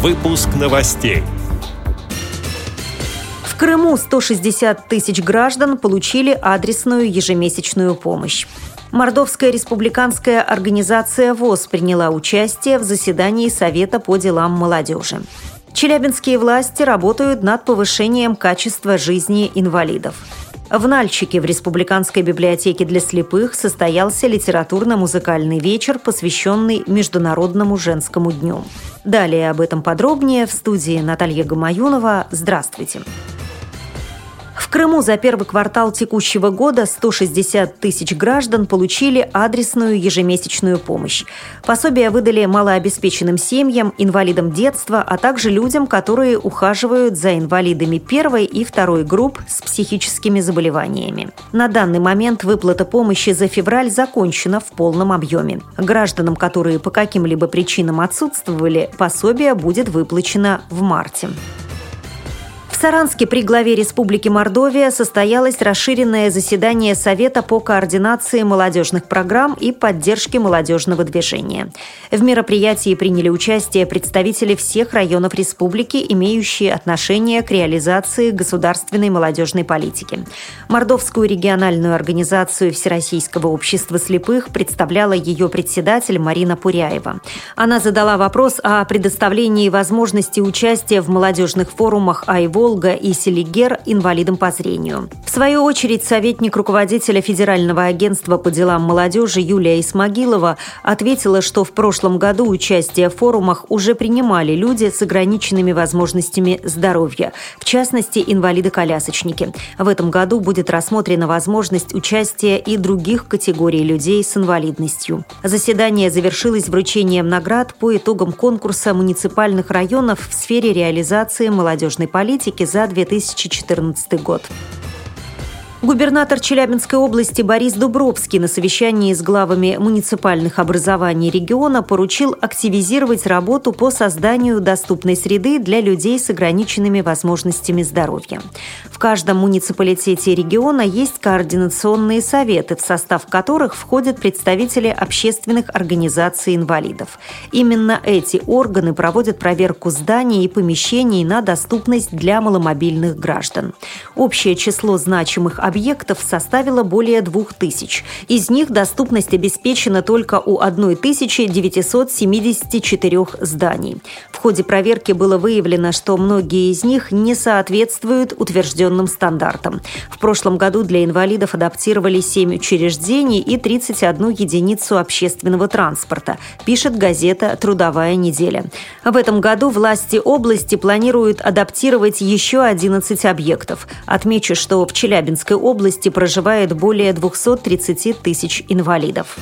Выпуск новостей. В Крыму 160 тысяч граждан получили адресную ежемесячную помощь. Мордовская республиканская организация ВОЗ приняла участие в заседании Совета по делам молодежи. Челябинские власти работают над повышением качества жизни инвалидов. В Нальчике в Республиканской библиотеке для слепых состоялся литературно-музыкальный вечер, посвященный Международному женскому дню. Далее об этом подробнее в студии Наталья Гамаюнова. Здравствуйте. Здравствуйте. Крыму за первый квартал текущего года 160 тысяч граждан получили адресную ежемесячную помощь. Пособия выдали малообеспеченным семьям, инвалидам детства, а также людям, которые ухаживают за инвалидами первой и второй групп с психическими заболеваниями. На данный момент выплата помощи за февраль закончена в полном объеме. Гражданам, которые по каким-либо причинам отсутствовали, пособие будет выплачено в марте. Саранске при главе Республики Мордовия состоялось расширенное заседание Совета по координации молодежных программ и поддержке молодежного движения. В мероприятии приняли участие представители всех районов республики, имеющие отношение к реализации государственной молодежной политики. Мордовскую региональную организацию Всероссийского общества слепых представляла ее председатель Марина Пуряева. Она задала вопрос о предоставлении возможности участия в молодежных форумах «Айвол» Волга и Селигер инвалидам по зрению. В свою очередь, советник руководителя Федерального агентства по делам молодежи Юлия Исмагилова ответила, что в прошлом году участие в форумах уже принимали люди с ограниченными возможностями здоровья, в частности, инвалиды-колясочники. В этом году будет рассмотрена возможность участия и других категорий людей с инвалидностью. Заседание завершилось вручением наград по итогам конкурса муниципальных районов в сфере реализации молодежной политики экономики за 2014 год. Губернатор Челябинской области Борис Дубровский на совещании с главами муниципальных образований региона поручил активизировать работу по созданию доступной среды для людей с ограниченными возможностями здоровья. В каждом муниципалитете региона есть координационные советы, в состав которых входят представители общественных организаций инвалидов. Именно эти органы проводят проверку зданий и помещений на доступность для маломобильных граждан. Общее число значимых объектов составила более 2000. Из них доступность обеспечена только у 1974 зданий. В ходе проверки было выявлено, что многие из них не соответствуют утвержденным стандартам. В прошлом году для инвалидов адаптировали 7 учреждений и 31 единицу общественного транспорта, пишет газета «Трудовая неделя». В этом году власти области планируют адаптировать еще 11 объектов. Отмечу, что в Челябинской области проживает более 230 тысяч инвалидов.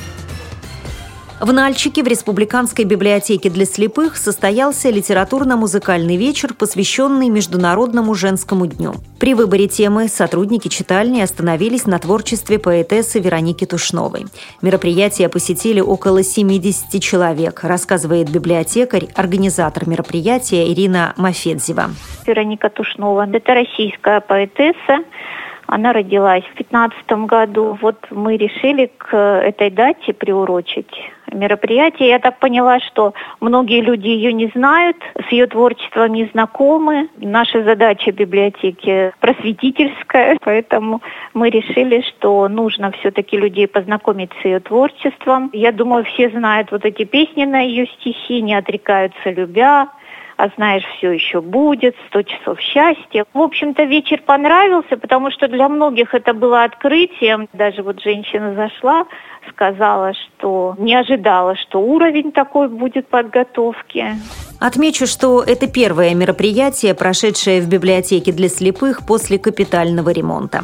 В Нальчике в Республиканской библиотеке для слепых состоялся литературно-музыкальный вечер, посвященный Международному женскому дню. При выборе темы сотрудники читальни остановились на творчестве поэтессы Вероники Тушновой. Мероприятие посетили около 70 человек, рассказывает библиотекарь, организатор мероприятия Ирина Мафедзева. Вероника Тушнова – это российская поэтесса, она родилась в 2015 году. Вот мы решили к этой дате приурочить мероприятие. Я так поняла, что многие люди ее не знают, с ее творчеством не знакомы. Наша задача библиотеки просветительская, поэтому мы решили, что нужно все-таки людей познакомить с ее творчеством. Я думаю, все знают вот эти песни на ее стихи, не отрекаются любя, а знаешь, все еще будет, сто часов счастья. В общем-то, вечер понравился, потому что для многих это было открытием. Даже вот женщина зашла, сказала, что не ожидала, что уровень такой будет подготовки. Отмечу, что это первое мероприятие, прошедшее в библиотеке для слепых после капитального ремонта.